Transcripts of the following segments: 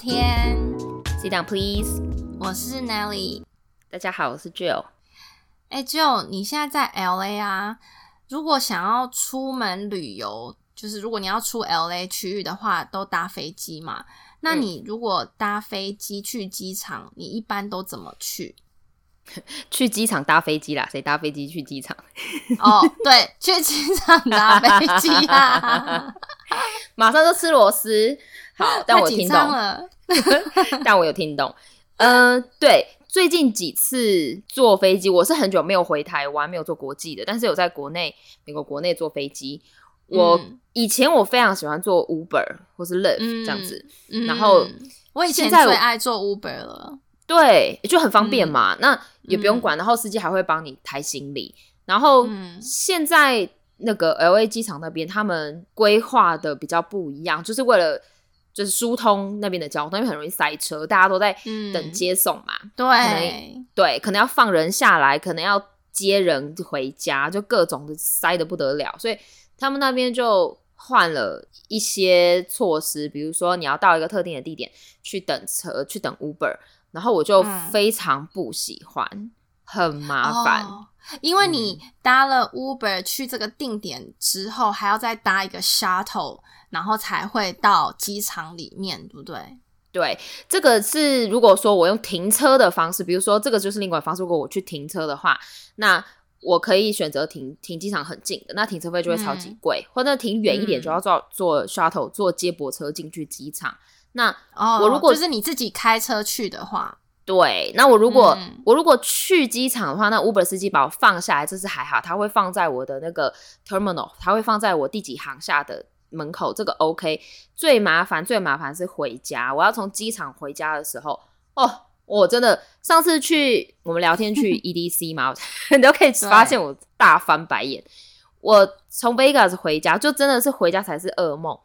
天。Sit down, please。我是 Nelly。大家好，我是 Jill。哎、j i l l 你现在在 LA 啊？如果想要出门旅游，就是如果你要出 LA 区域的话，都搭飞机嘛？那你如果搭飞机去机场，你一般都怎么去？去机场搭飞机啦，谁搭飞机去机场？哦，对，去机场搭飞机啊！马上就吃螺丝。好，但我听懂，了。但我有听懂。嗯、对，最近几次坐飞机，我是很久没有回台湾，没有坐国际的，但是有在国内美国国内坐飞机。我、嗯以前我非常喜欢坐 Uber 或是 Lyft、嗯这样子，嗯然后我以前我最爱坐 Uber 了。对，就很方便嘛。嗯那也不用管，然后司机还会帮你抬行李。然后嗯现在那个 L A 机场那边，他们规划的比较不一样，就是为了就是疏通那边的交通，因为很容易塞车，大家都在嗯。等接送嘛。对，对，可能要放人下来，可能要接人回家，就各种的塞的不得了，所以他们那边就换了一些措施，比如说你要到一个特定的地点去等车，去等 Uber，然后我就嗯。非常不喜欢，很麻烦。哦因为你搭了 Uber 去这个定点之后，还要再搭一个 shuttle，然后才会到机场里面，对不对？对，这个是如果说我用停车的方式，比如说这个就是另外方式，如果我去停车的话，那我可以选择停停机场很近的，那停车费就会超级贵，或者停远一点嗯就要坐坐 shuttle 坐接驳车进去机场。那哦，我如果就是你自己开车去的话，对，那我如果、嗯我如果去机场的话，那 Uber 司机把我放下来，这是还好，他会放在我的那个 terminal，他会放在我第几行下的门口，这个 OK。最麻烦最麻烦是回家，我要从机场回家的时候，哦，我真的上次去我们聊天去 EDC 嘛，你都可以发现我大翻白眼。我从 Vegas 回家，就真的是回家才是噩梦。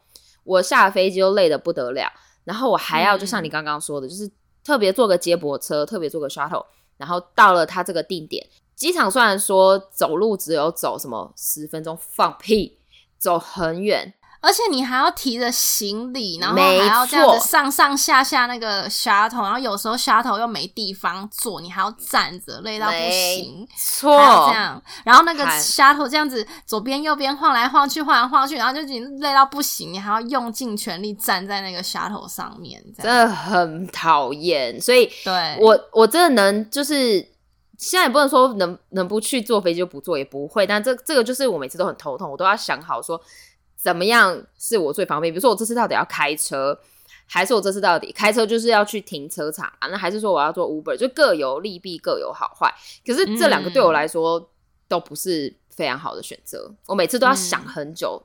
我下了飞机就累得不得了，然后我还要就像你刚刚说的，就是特别坐个接驳车，特别坐个 shuttle，然后到了他这个定点。机场虽然说走路只有走什么十分钟，放屁，走很远，而且你还要提着行李，然后没还要这样子上上下下那个 shuttle，然后有时候 shuttle 又没地方坐，你还要站着，累到不行没。错，这样，然后那个还 shuttle 这样子左边右边晃来晃去，晃来晃去，然后就已经累到不行，你还要用尽全力站在那个 shuttle 上面，这真的很讨厌。所以对，我我真的能就是。现在也不能说能能不去坐飞机就不坐，也不会。但这这个就是我每次都很头痛，我都要想好说怎么样是我最方便。比如说我这次到底要开车，还是我这次到底开车就是要去停车场啊？那还是说我要做 Uber？就各有利弊，各有好坏。可是这两个对我来说都不是非常好的选择，我每次都要想很久，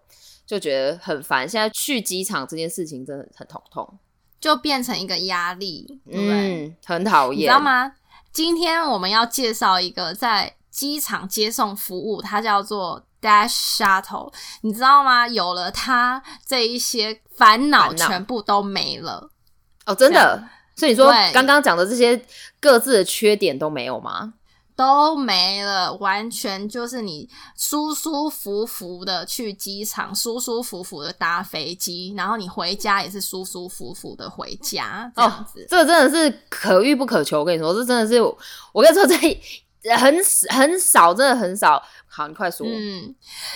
就觉得很烦。现在去机场这件事情真的很头痛，就变成一个压力，对不对？嗯，很讨厌，你知道？吗？今天我们要介绍一个在机场接送服务，它叫做 Dash Shuttle，你知道吗？有了它，这一些烦恼全部都没了。哦，真的。所以你说对刚刚讲的这些各自的缺点都没有吗？都没了，完全就是你舒舒服服的去机场，舒舒服服的搭飞机，然后你回家也是舒舒服服的回家，这样子。这个真的是可遇不可求。我跟你说，这真的是我跟你说，这 很很少，真的很少。好，你快说。嗯，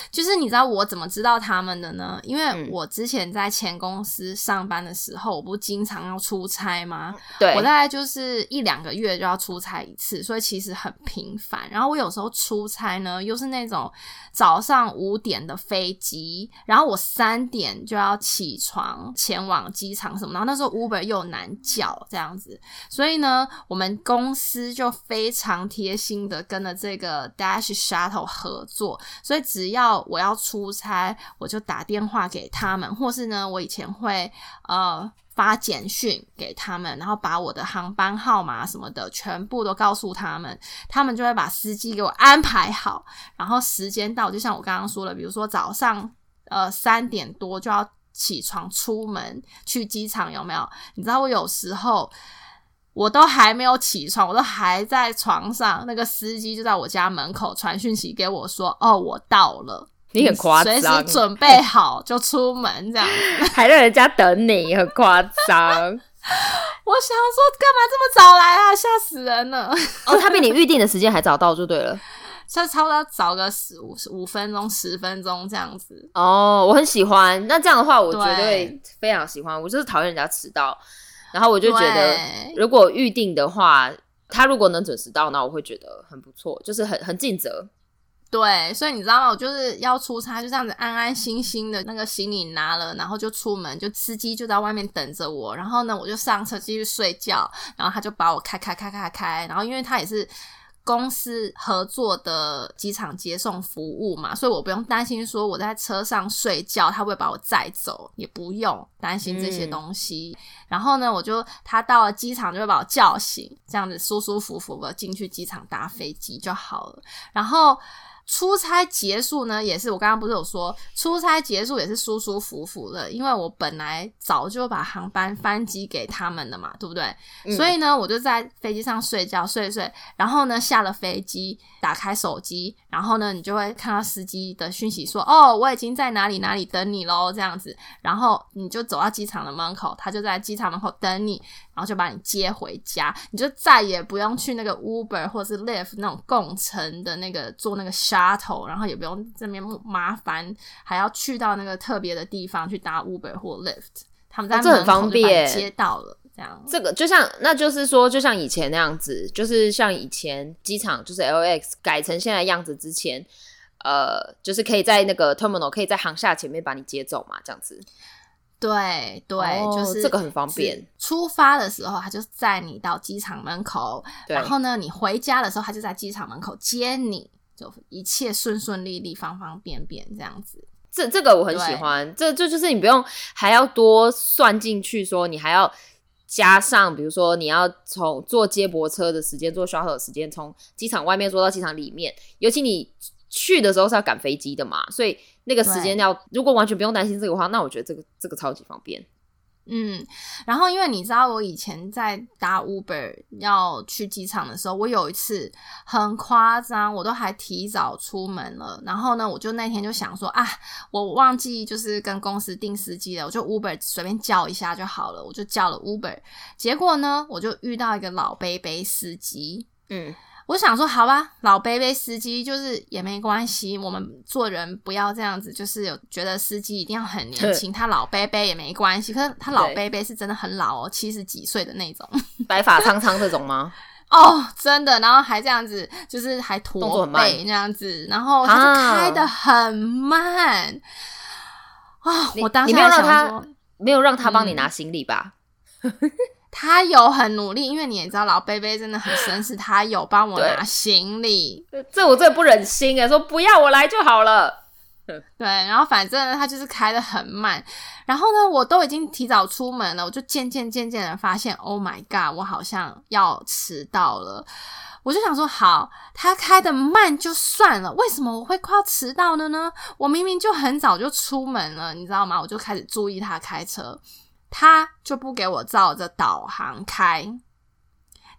就是你知道我怎么知道他们的呢？因为嗯我之前在前公司上班的时候，我不经常要出差吗？对我，大概就是一两个月就要出差一次，所以其实很频繁。然后我有时候出差呢，又是那种早上五点的飞机，然后我三点就要起床前往机场什么，然后那时候 Uber 又难叫这样子，所以呢，我们公司就非常贴心的跟了这个 Dash Shuttle 合作，所以只要我要出差，我就打电话给他们，或是呢，我以前会呃发简讯给他们，然后把我的航班号码什么的全部都告诉他们，他们就会把司机给我安排好，然后时间到，就像我刚刚说的，比如说早上呃三点多就要起床出门去机场，有没有？你知道我有时候。我都还没有起床，我都还在床上，那个司机就在我家门口传讯息给我说：“哦，我到了。”你很夸张随时，准备好就出门这样子。还让人家等你，很夸张。我想说，干嘛这么早来啊？吓死人了！哦，他比你预定的时间还早到就对了。就 差不多早个十五五分钟、十分钟这样子。哦，我很喜欢。那这样的话，我绝对非常喜欢。我就是讨厌人家迟到，然后我就觉得，如果预定的话，他如果能准时到，那我会觉得很不错，就是很很尽责。对，所以你知道吗？我就是要出差，就这样子安安心心的那个行李拿了，然后就出门，就司机就在外面等着我。然后呢，我就上车继续睡觉，然后他就把我开开开开开。然后因为他也是。公司合作的机场接送服务嘛，所以我不用担心说我在车上睡觉，他会把我载走，也不用担心这些东西。然后呢，我就他到了机场就会把我叫醒，这样子舒舒服服的进去机场搭飞机就好了。然后。出差结束呢，也是我刚刚不是有说，出差结束也是舒舒服服的，因为我本来早就把航班翻机给他们了嘛，对不对？所以呢，我就在飞机上睡觉，睡睡，然后呢，下了飞机，打开手机，然后呢，你就会看到司机的讯息说，哦，我已经在哪里哪里等你喽，这样子，然后你就走到机场的门口，他就在机场门口等你。然后就把你接回家，你就再也不用去那个 Uber 或者是 Lyft 那种共乘的那个坐那个 shuttle，然后也不用这边麻烦，还要去到那个特别的地方去搭 Uber 或 Lyft。他们在门口就把你接到了，这样。这个就像，那就是说，就像以前那样子，就是像以前机场就是 LX 改成现在样子之前，呃，就是可以在那个 terminal 可以在航厦前面把你接走嘛，这样子。对对，就是这个很方便。出发的时候，他就载你到机场门口，然后呢，你回家的时候，他就在机场门口接你，就一切顺顺利利、方方便便这样子。这这个我很喜欢，这这就是你不用还要多算进去，说你还要加上，比如说你要从坐接驳车的时间、坐 shuttle 的时间，从机场外面坐到机场里面，尤其你去的时候是要赶飞机的嘛，所以。那个时间要，如果完全不用担心这个话，那我觉得这个这个超级方便。嗯，然后因为你知道，我以前在搭 Uber 要去机场的时候，我有一次很夸张，我都还提早出门了。然后呢，我就那天就想说啊，我忘记就是跟公司订司机了，我就 Uber 随便叫一下就好了，我就叫了 Uber。结果呢，我就遇到一个老杯杯司机，嗯。我想说，好吧，老贝贝司机就是也没关系，我们做人不要这样子，就是有觉得司机一定要很年轻，他老贝贝也没关系。可是他老贝贝是真的很老哦，七十几岁的那种，白发苍苍这种吗？哦，真的，然后还这样子，就是还驼背那样子，然后他就开的很慢啊！我当时没有让他没有让他帮你拿行李吧？他有很努力，因为你也知道老贝贝真的很绅士，他有帮我拿行李。这我真的不忍心啊，说不要我来就好了。对，然后反正他就是开的很慢，然后呢，我都已经提早出门了，我就渐渐渐渐的发现，Oh my god，我好像要迟到了。我就想说，好，他开的慢就算了，为什么我会快要迟到了呢？我明明就很早就出门了，你知道吗？我就开始注意他开车。他就不给我照着导航开，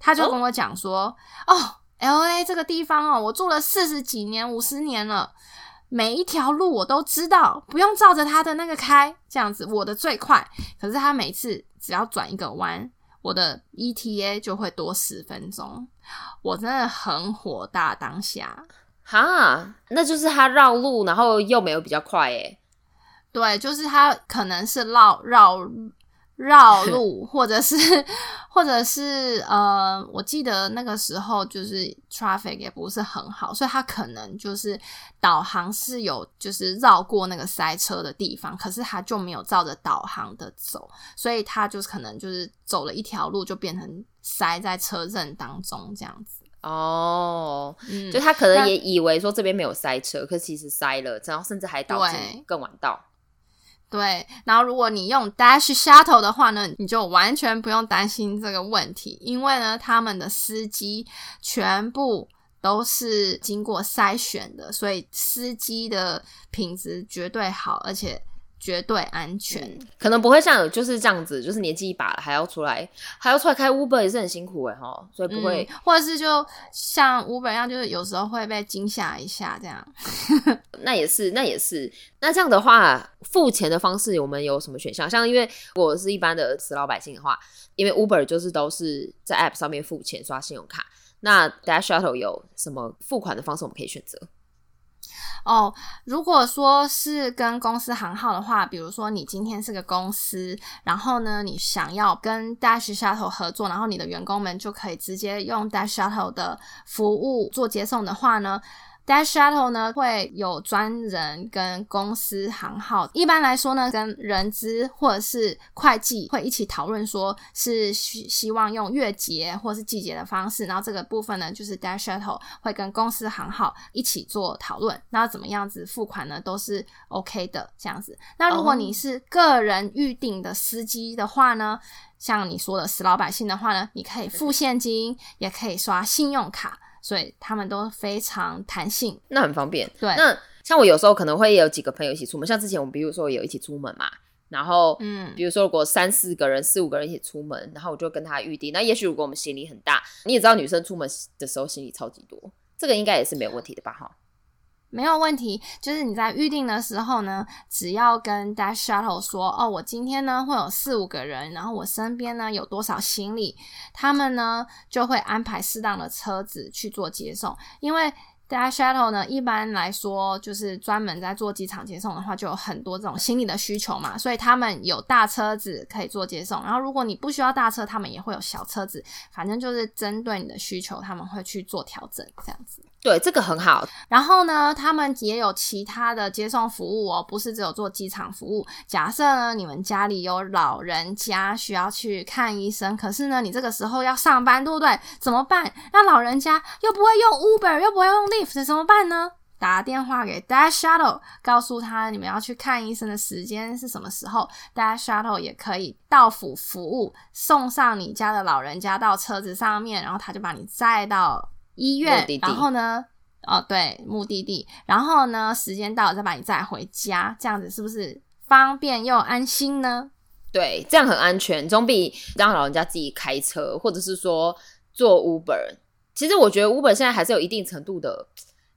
他就跟我讲说：“哦，L A 这个地方哦，我住了四十几年、五十年了，每一条路我都知道，不用照着他的那个开，这样子我的最快。可是他每次只要转一个弯，我的 E T A 就会多十分钟，我真的很火大。当下哈，那就是他绕路，然后又没有比较快诶。对，就是他可能是绕绕。”绕 路，或者是，或者是，呃，我记得那个时候就是 traffic 也不是很好，所以他可能就是导航是有就是绕过那个塞车的地方，可是他就没有照着导航的走，所以他就是可能就是走了一条路就变成塞在车阵当中这样子。哦，就他可能也以为说这边没有塞车，可其实塞了，然后甚至还导致更晚到。对，然后如果你用 Dash Shuttle 的话呢，你就完全不用担心这个问题，因为呢，他们的司机全部都是经过筛选的，所以司机的品质绝对好，而且绝对安全。可能不会像就是这样子，就是年纪一把了还要出来，还要出来开 Uber 也是很辛苦哎哈，所以不会，嗯或者是就像 Uber 一样，就是有时候会被惊吓一下这样。那也是，那也是。那这样的话，付钱的方式我们有什么选项？像因为我是一般的死老百姓的话，因为 Uber 就是都是在 App 上面付钱，刷信用卡。那 Dash Shuttle 有什么付款的方式我们可以选择？哦，如果说是跟公司行号的话，比如说你今天是个公司，然后呢，你想要跟 Dash Shuttle 合作，然后你的员工们就可以直接用 Dash Shuttle 的服务做接送的话呢。Dash Shuttle 呢会有专人跟公司行号，一般来说呢，跟人资或者是会计会一起讨论，说是希希望用月结或是季节的方式，然后这个部分呢，就是 Dash Shuttle 会跟公司行号一起做讨论，那怎么样子付款呢，都是 OK 的这样子。那如果你是个人预定的司机的话呢，像你说的死老百姓的话呢，你可以付现金，也可以刷信用卡。所以他们都非常弹性，那很方便。对，那像我有时候可能会有几个朋友一起出门，像之前我们比如说有一起出门嘛，然后嗯，比如说如果三四个人、四五个人一起出门，然后我就跟他预定。那也许如果我们行李很大，你也知道女生出门的时候行李超级多，这个应该也是没有问题的吧？哈。没有问题，就是你在预定的时候呢，只要跟 Dash Shuttle 说，哦，我今天呢会有四五个人，然后我身边呢有多少行李，他们呢就会安排适当的车子去做接送。因为 Dash Shuttle 呢，一般来说就是专门在做机场接送的话，就有很多这种心理的需求嘛，所以他们有大车子可以做接送。然后如果你不需要大车，他们也会有小车子，反正就是针对你的需求，他们会去做调整，这样子。对，这个很好。然后呢，他们也有其他的接送服务哦，不是只有做机场服务。假设呢，你们家里有老人家需要去看医生，可是呢，你这个时候要上班，对不对？怎么办？那老人家又不会用 Uber，又不会用怎么办呢？打电话给 Dash Shuttle，告诉他你们要去看医生的时间是什么时候，Dash Shuttle 也可以到府服务，送上你家的老人家到车子上面，然后他就把你载到。医院，然后呢？哦，对，目的地，然后呢？时间到了再把你载回家，这样子是不是方便又安心呢？对，这样很安全，总比让老人家自己开车，或者是说坐 Uber。其实我觉得 Uber 现在还是有一定程度的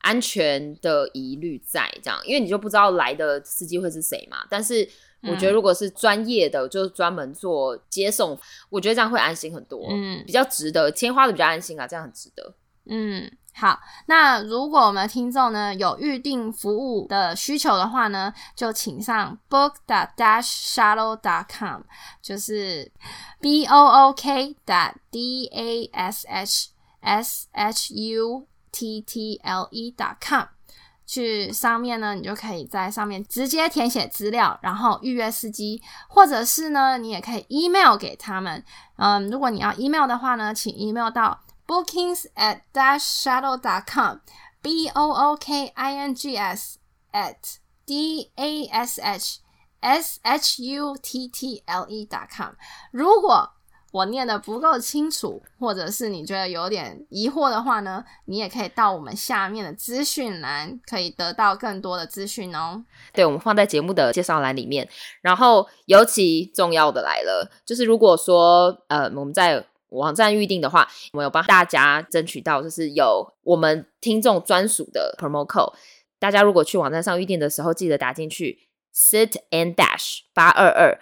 安全的疑虑在，这样，因为你就不知道来的司机会是谁嘛。但是我觉得如果是专业的，就是专门做接送，我觉得这样会安心很多，嗯，比较值得，钱花的比较安心啊，这样很值得。嗯，好。那如果我们听众呢有预定服务的需求的话呢，就请上 book dot dash shuttle dot com，就是 b o o k dot d a s h shuttle.com。去上面呢，你就可以在上面直接填写资料，然后预约司机，或者是呢，你也可以 email 给他们。嗯，如果你要 email 的话呢，请 email 到。bookings at dash shuttle dot com b o o k i n g s at d a s h s h u t t l e dot com。如果我念的不够清楚，或者是你觉得有点疑惑的话呢，你也可以到我们下面的资讯栏，可以得到更多的资讯哦。对，我们放在节目的介绍栏里面。然后尤其重要的来了，就是如果说呃我们在网站预定的话，我们有帮大家争取到，就是有我们听众专属的 promo code。大家如果去网站上预定的时候，记得打进去 sit and dash 八二二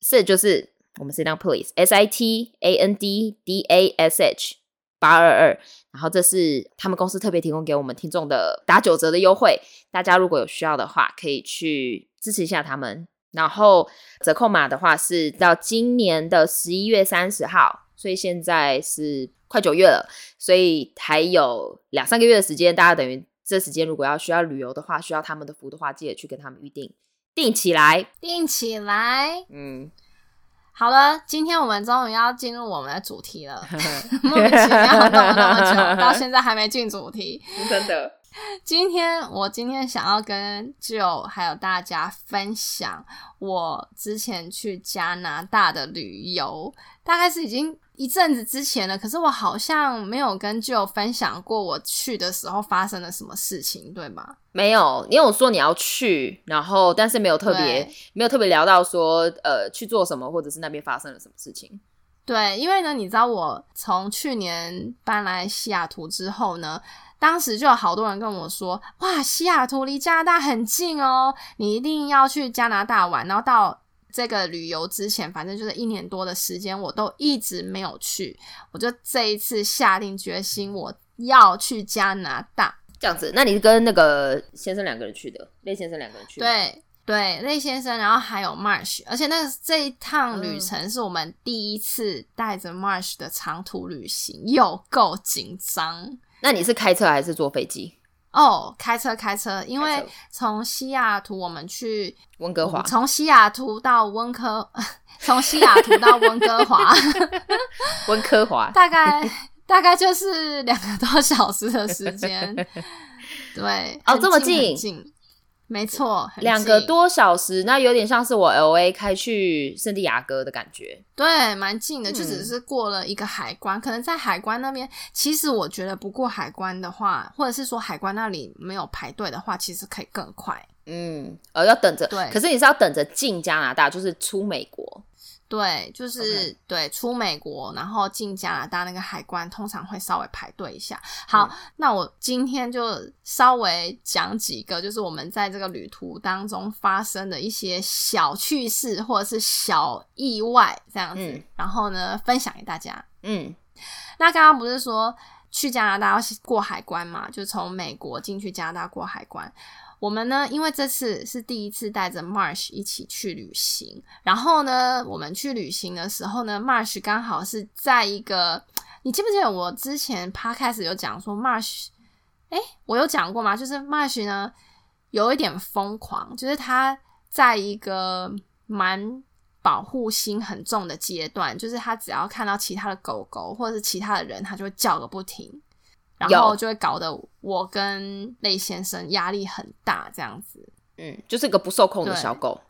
，sit 就是我们 sit down please，s i t a n d d a s h 八二二，然后这是他们公司特别提供给我们听众的打九折的优惠。大家如果有需要的话，可以去支持一下他们。然后折扣码的话是到今年的十一月三十号。所以现在是快九月了，所以还有两三个月的时间，大家等于这时间如果要需要旅游的话，需要他们的服务的话，记得去跟他们预定，定起来，定起来。嗯，好了，今天我们终于要进入我们的主题了，莫名其妙弄了那么久，到现在还没进主题，真的。今天我今天想要跟 Joe 还有大家分享我之前去加拿大的旅游，大概是已经一阵子之前了，可是我好像没有跟舅分享过我去的时候发生了什么事情，对吗？没有，你有说你要去，然后但是没有特别没有特别聊到说呃去做什么，或者是那边发生了什么事情。对，因为呢，你知道我从去年搬来西雅图之后呢，当时就有好多人跟我说：“哇，西雅图离加拿大很近哦，你一定要去加拿大玩。”然后到这个旅游之前，反正就是一年多的时间，我都一直没有去。我就这一次下定决心，我要去加拿大。这样子，那你是跟那个先生两个人去的，那先生两个人去的。，对对，那先生，然后还有 Marsh，而且那个这一趟旅程是我们第一次带着 Marsh 的长途旅行，又够紧张那你是开车还是坐飞机？哦！开车开车，因为从西雅图我们去温哥华。从西雅图到温科，从西雅图到温哥华，温科华。大概大概就是两个多小时的时间。对，哦这么近近，没错，两个多小时，那有点像是我 L A 开去圣地亚哥的感觉。对，蛮近的，就只嗯是过了一个海关。可能在海关那边，其实我觉得不过海关的话，或者是说海关那里没有排队的话，其实可以更快。嗯，呃，要等着。对可是你是要等着进加拿大，就是出美国。对，就是对出美国，然后进加拿大那个海关，通常会稍微排队一下。好，嗯那我今天就稍微讲几个，就是我们在这个旅途当中发生的一些小趣事或者是小意外这样子，嗯然后呢分享给大家。嗯，那刚刚不是说去加拿大要过海关嘛？就从美国进去加拿大过海关。我们呢，因为这次是第一次带着 Marsh 一起去旅行，然后呢，我们去旅行的时候呢，Marsh 刚好是在一个，你记不记得我之前 podcast 有讲说 Marsh，哎，我有讲过吗？就是 Marsh 呢有一点疯狂，就是他在一个蛮保护心很重的阶段，就是他只要看到其他的狗狗或者是其他的人，他就会叫个不停，然后就会搞得我跟类先生压力很大，这样子。嗯，就是个不受控的小狗。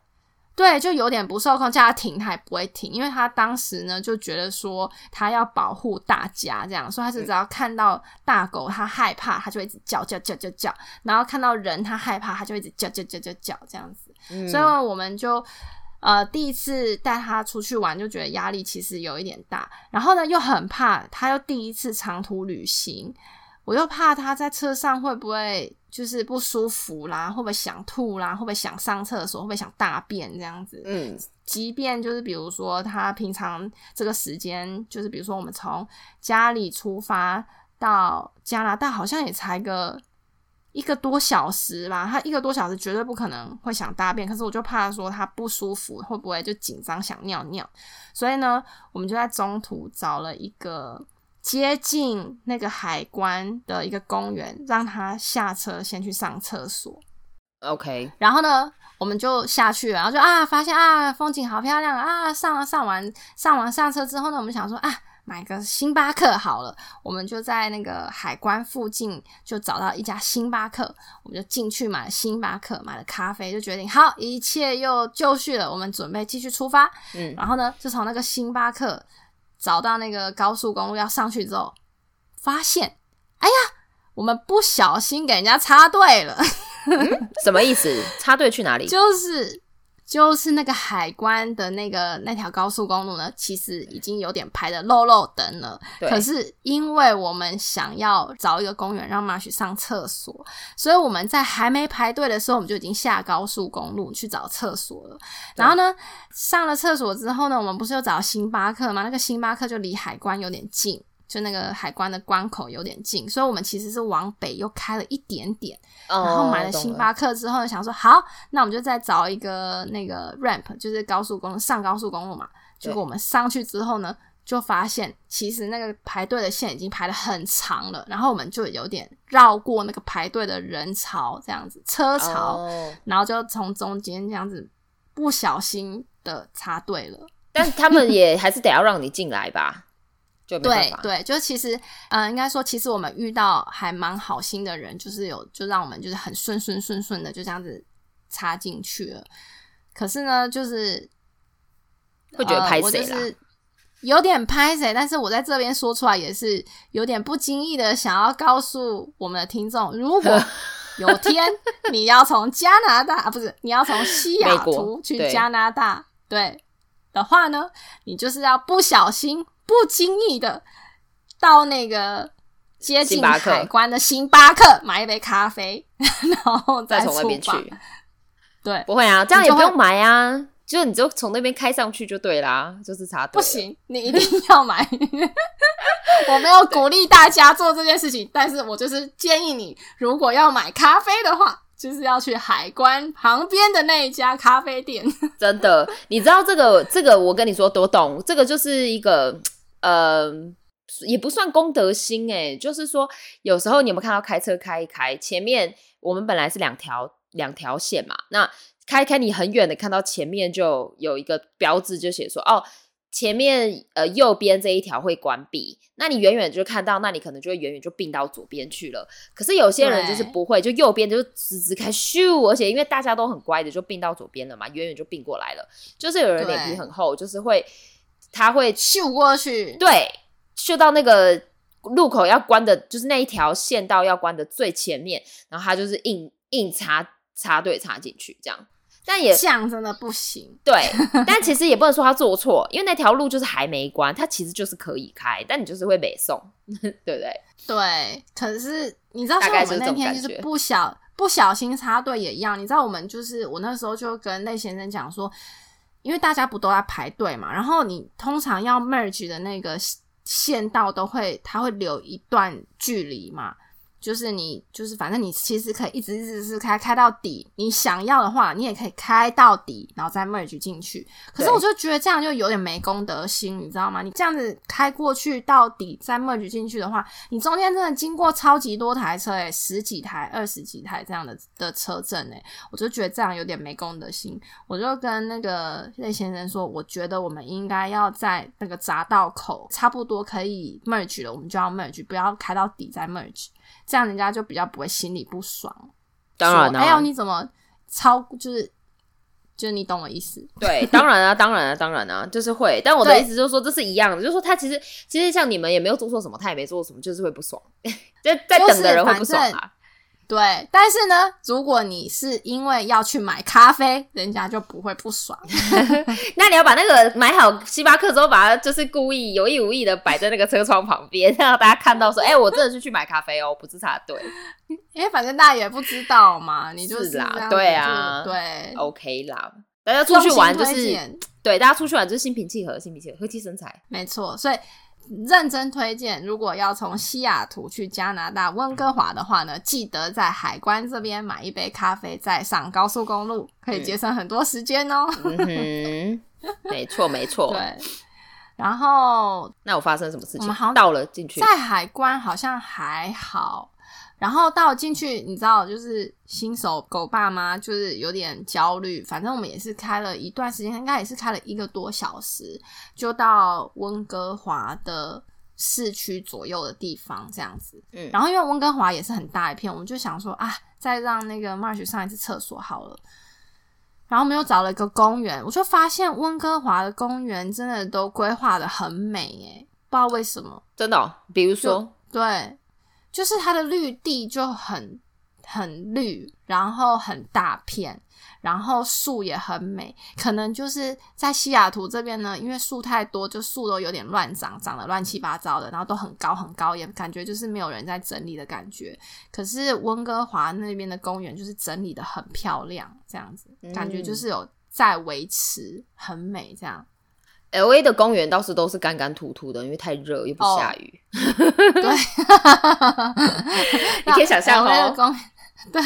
对，就有点不受控，叫他停他也不会停，因为他当时呢就觉得说他要保护大家，这样，所以他是只要看到大狗他害怕，他就一直叫叫叫叫叫，然后看到人他害怕，他就一直叫叫叫叫叫这样子。嗯所以我们就呃第一次带他出去玩，就觉得压力其实有一点大，然后呢又很怕他又第一次长途旅行，我又怕他在车上会不会就是不舒服啦，会不会想吐啦，会不会想上厕所，会不会想大便这样子。嗯即便就是比如说他平常这个时间，就是比如说我们从家里出发到加拿大，好像也才个一个多小时吧。他一个多小时绝对不可能会想大便，可是我就怕说他不舒服，会不会就紧张想尿尿？所以呢，我们就在中途找了一个接近那个海关的一个公园，让他下车先去上厕所。，OK，然后呢，我们就下去了，然后就啊，发现啊，风景好漂亮啊！上了上完上完上车之后呢，我们想说啊，买个星巴克好了，我们就在那个海关附近就找到一家星巴克，我们就进去买了星巴克，买了咖啡，就决定好，一切又就绪了，我们准备继续出发。嗯，然后呢，就从那个星巴克找到那个高速公路要上去之后，发现，哎呀，我们不小心给人家插队了。什么意思？插队去哪里？就是就是那个海关的那个那条高速公路呢，其实已经有点排的漏漏灯了。对可是因为我们想要找一个公园让马许上厕所，所以我们在还没排队的时候，我们就已经下高速公路去找厕所了。然后呢，上了厕所之后呢，我们不是又找星巴克吗？那个星巴克就离海关有点近。就那个海关的关口有点近，所以我们其实是往北又开了一点点，然然后买了星巴克之后，想说好，那我们就再找一个那个 ramp，就是高速公路上高速公路嘛。结果我们上去之后呢，就发现其实那个排队的线已经排的很长了，然后我们就有点绕过那个排队的人潮，这样子车潮，哦然后就从中间这样子不小心的插队了。但他们也还是得要让你进来吧？对对，就其实，呃，应该说，其实我们遇到还蛮好心的人，就是有就让我们就是很顺顺顺顺的就这样子插进去了。可是呢，就是会觉得呃拍谁啦？我就是有点拍谁，但是我在这边说出来也是有点不经意的，想要告诉我们的听众，如果 有天你要从加拿大啊，不是你要从西雅图去加拿大，对的话呢，你就是要不小心、不经意的到那个接近海关的星巴克买一杯咖啡，然后再从那边去。对，不会啊，这样也不用买啊。就你就从那边开上去就对啦，就是插队。不行，你一定要买。我没有鼓励大家做这件事情，但是我就是建议你，如果要买咖啡的话，就是要去海关旁边的那一家咖啡店。真的，你知道这个这个，我跟你说多懂，这个就是一个呃，也不算公德心哎，就是说有时候你有没有看到开车开一开，前面我们本来是两条两条线嘛，那。开开，你很远的看到前面就有一个标志，就写说哦，前面呃右边这一条会关闭。那你远远就看到，那你可能就会远远就并到左边去了。可是有些人就是不会，就右边就直直开咻，而且因为大家都很乖的，就并到左边了嘛，远远就并过来了。就是有人脸皮很厚，就是会他会咻过去，对，咻到那个路口要关的，就是那一条线道要关的最前面，然后他就是硬硬插插队插进去这样。但也这样真的不行。对，但其实也不能说他做错，因为那条路就是还没关，它其实就是可以开，但你就是会北送，对不对？对。可是你知道，像我们那天就是不小不小心插队也一样。你知道，我们就是我那时候就跟那先生讲说，因为大家不都在排队嘛，然后你通常要 merge 的那个线道都会，它会留一段距离嘛。就是你，就是反正你其实可以一直一直是开开到底。你想要的话，你也可以开到底，然后再 merge 进去。可是我就觉得这样就有点没公德心，你知道吗？你这样子开过去到底再 merge 进去的话，你中间真的经过超级多台车，诶十几台、二十几台这样的的车阵，诶我就觉得这样有点没公德心。我就跟那个那先生说，我觉得我们应该要在那个匝道口差不多可以 merge 了，我们就要 merge，不要开到底再 merge。这样人家就比较不会心里不爽。当然了，还有你怎么超，就是就是你懂我意思？对，当然啊，当然啊，当然啊，就是会。但我的意思就是说，这是一样的，就是说他其实其实像你们也没有做错什么，他也没做错什么，就是会不爽。在在等的人会不爽啊。对，但是呢，如果你是因为要去买咖啡，人家就不会不爽。那你要把那个买好星巴克之后，把它就是故意有意无意的摆在那个车窗旁边，让大家看到说：“哎，我真的是去买咖啡哦，不是插队。”因为反正大家也不知道嘛，你就是啦，对啊，对，OK 啦。大家出去玩就是对，大家出去玩就是心平气和，心平气和，和气生财，没错。所以。认真推荐，如果要从西雅图去加拿大温哥华的话呢，记得在海关这边买一杯咖啡，再上高速公路，可以节省很多时间哦。嗯，没错没错。对，然后那有发生什么事情？到了进去，在海关好像还好。然后到进去，你知道，就是新手狗爸妈就是有点焦虑。反正我们也是开了一段时间，应该也是开了一个多小时，就到温哥华的市区左右的地方这样子。嗯，然后因为温哥华也是很大一片，我们就想说啊，再让那个 March 上一次厕所好了。然后我们又找了一个公园，我就发现温哥华的公园真的都规划的很美，诶，不知道为什么，真的，比如说，对。就是它的绿地就很很绿，然后很大片，然后树也很美。可能就是在西雅图这边呢，因为树太多，就树都有点乱长，长得乱七八糟的，然后都很高很高，也感觉就是没有人在整理的感觉。可是温哥华那边的公园就是整理的很漂亮，这样子感觉就是有在维持，很美这样。L A 的公园倒是都是干干秃秃的，因为太热又不下雨。对，你可以想象哦。对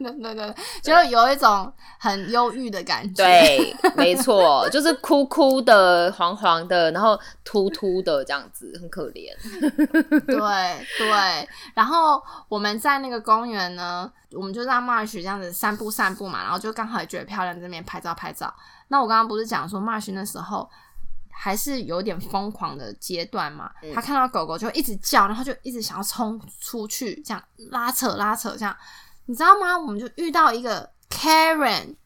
对对对，就有一种很忧郁的感觉。对，没错，就是枯枯的、黄黄的，然后秃秃的这样子，很可怜。对对，然后我们在那个公园呢，我们就让 Marsh 这样子散步散步嘛，然后就刚好也觉得漂亮，这边拍照拍照。那我刚刚不是讲说 Marsh 那时候。还是有点疯狂的阶段嘛，他看到狗狗就一直叫，然后就一直想要冲出去，这样拉扯拉扯，这样你知道吗？我们就遇到一个 Karen，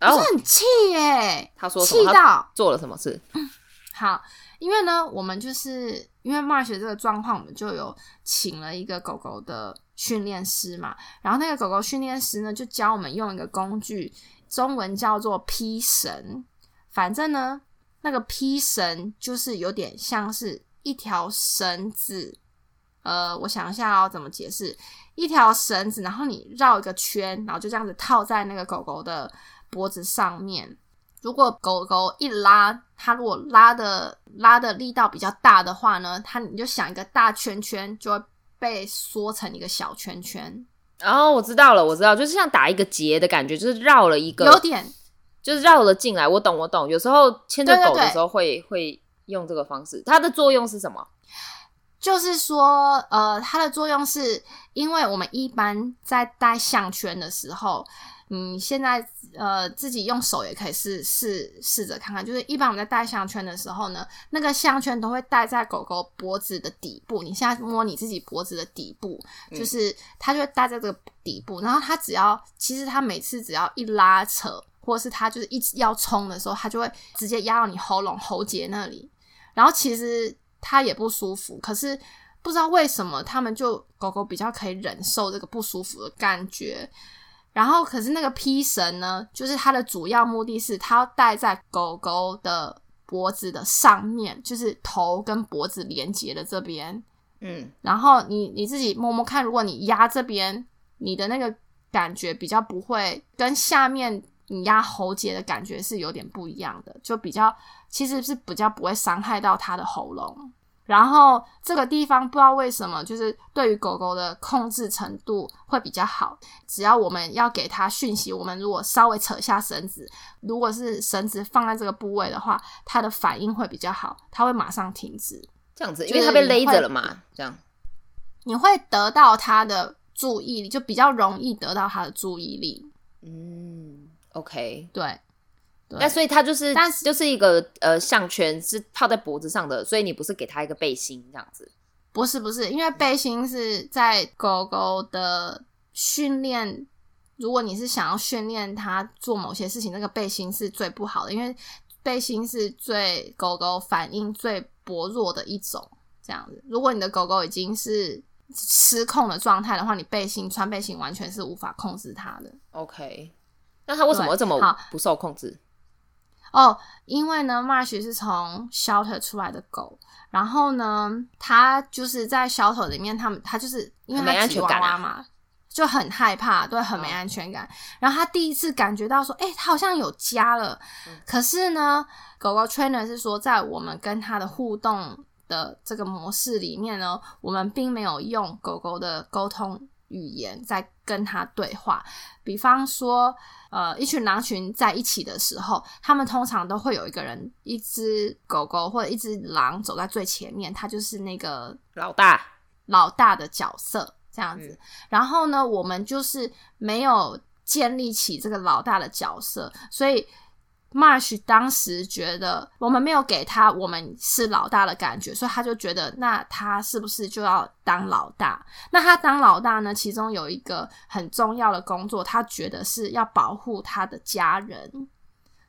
我很气耶，他说气到做了什么事？好，因为呢，我们就是因为 March 这个状况，我们就有请了一个狗狗的训练师嘛。然后那个狗狗训练师呢，就教我们用一个工具，中文叫做 P 绳。反正呢，那个披绳就是有点像是一条绳子。呃，我想一下要怎么解释，一条绳子，然后你绕一个圈，然后就这样子套在那个狗狗的脖子上面。如果狗狗一拉，它如果拉的拉的力道比较大的话呢，它你就想一个大圈圈就会被缩成一个小圈圈。哦，我知道了，我知道，就是像打一个结的感觉，就是绕了一个，有点，就是绕了进来。我懂，我懂。有时候牵着狗的时候会会用这个方式，它的作用是什么？就是说，呃，它的作用是因为我们一般在戴项圈的时候，你现在呃自己用手也可以试试试着看看。就是一般我们在戴项圈的时候呢，那个项圈都会戴在狗狗脖子的底部。你现在摸你自己脖子的底部，就是它就会戴在这个底部。然后它只要，其实它每次只要一拉扯，或者是它就是一直要冲的时候，它就会直接压到你喉咙喉结那里。然后其实。它也不舒服，可是不知道为什么，他们就狗狗比较可以忍受这个不舒服的感觉。然后，可是那个披绳呢，就是它的主要目的是它要戴在狗狗的脖子的上面，就是头跟脖子连接的这边。嗯，然后你你自己摸摸看，如果你压这边，你的那个感觉比较不会跟下面你压喉结的感觉是有点不一样的，就比较。其实是比较不会伤害到它的喉咙，然后这个地方不知道为什么，就是对于狗狗的控制程度会比较好。只要我们要给它讯息，我们如果稍微扯下绳子，如果是绳子放在这个部位的话，它的反应会比较好，它会马上停止。这样子，因为它被勒着了嘛，这样你会得到它的注意力，就比较容易得到它的注意力。嗯，OK，对。那所以它就是，但是就是一个呃项圈是套在脖子上的，所以你不是给它一个背心这样子？不是不是，因为背心是在狗狗的训练，如果你是想要训练它做某些事情，那个背心是最不好的，因为背心是最狗狗反应最薄弱的一种。这样子，如果你的狗狗已经是失控的状态的话，你背心穿背心完全是无法控制它的。OK，那他为什么这么不受控制？哦，因为呢，Marsh 是从 shelter 出来的狗，然后呢，它就是在 shelter 里面，他们它就是因为它吉娃娃嘛，就很害怕，对，很没安全感。然后他第一次感觉到说，哎，他好像有家了。可是呢，狗狗 trainer 是说，在我们跟它的互动的这个模式里面呢，我们并没有用狗狗的沟通。语言在跟他对话，比方说，呃，一群狼群在一起的时候，他们通常都会有一个人，一只狗狗或者一只狼走在最前面，他就是那个老大，老大的角色这样子。然后呢，我们就是没有建立起这个老大的角色，所以。Marsh 当时觉得我们没有给他我们是老大的感觉，所以他就觉得那他是不是就要当老大？那他当老大呢？其中有一个很重要的工作，他觉得是要保护他的家人，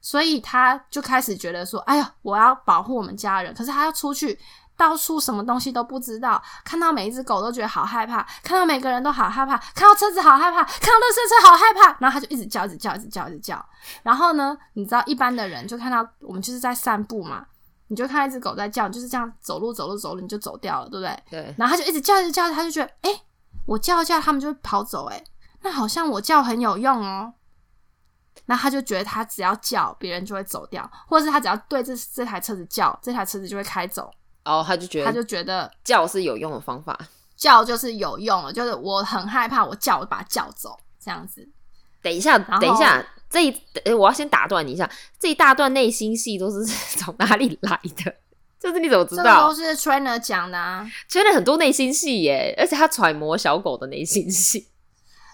所以他就开始觉得说：“哎呀，我要保护我们家人。”可是他要出去。到处什么东西都不知道，看到每一只狗都觉得好害怕，看到每个人都好害怕，看到车子好害怕，看到乐色车好害怕，然后他就一直叫，一直叫，一直叫，一直叫。然后呢，你知道一般的人就看到我们就是在散步嘛，你就看一只狗在叫，就是这样走路走路走路你就走掉了，对不对？对。然后他就一直叫，一直叫，他就觉得，哎，我叫叫，他们就会跑走，哎，那好像我叫很有用哦。那他就觉得他只要叫，别人就会走掉，或者是他只要对这这台车子叫，这台车子就会开走。哦，他就觉得他就觉得叫是有用的方法，叫就是有用了，就是我很害怕，我叫我把它叫走这样子。等一下，等一下，这一我要先打断你一下，这一大段内心戏都是 从哪里来的？就是你怎么知道？都是 trainer 讲的啊，trainer 很多内心戏耶，而且他揣摩小狗的内心戏，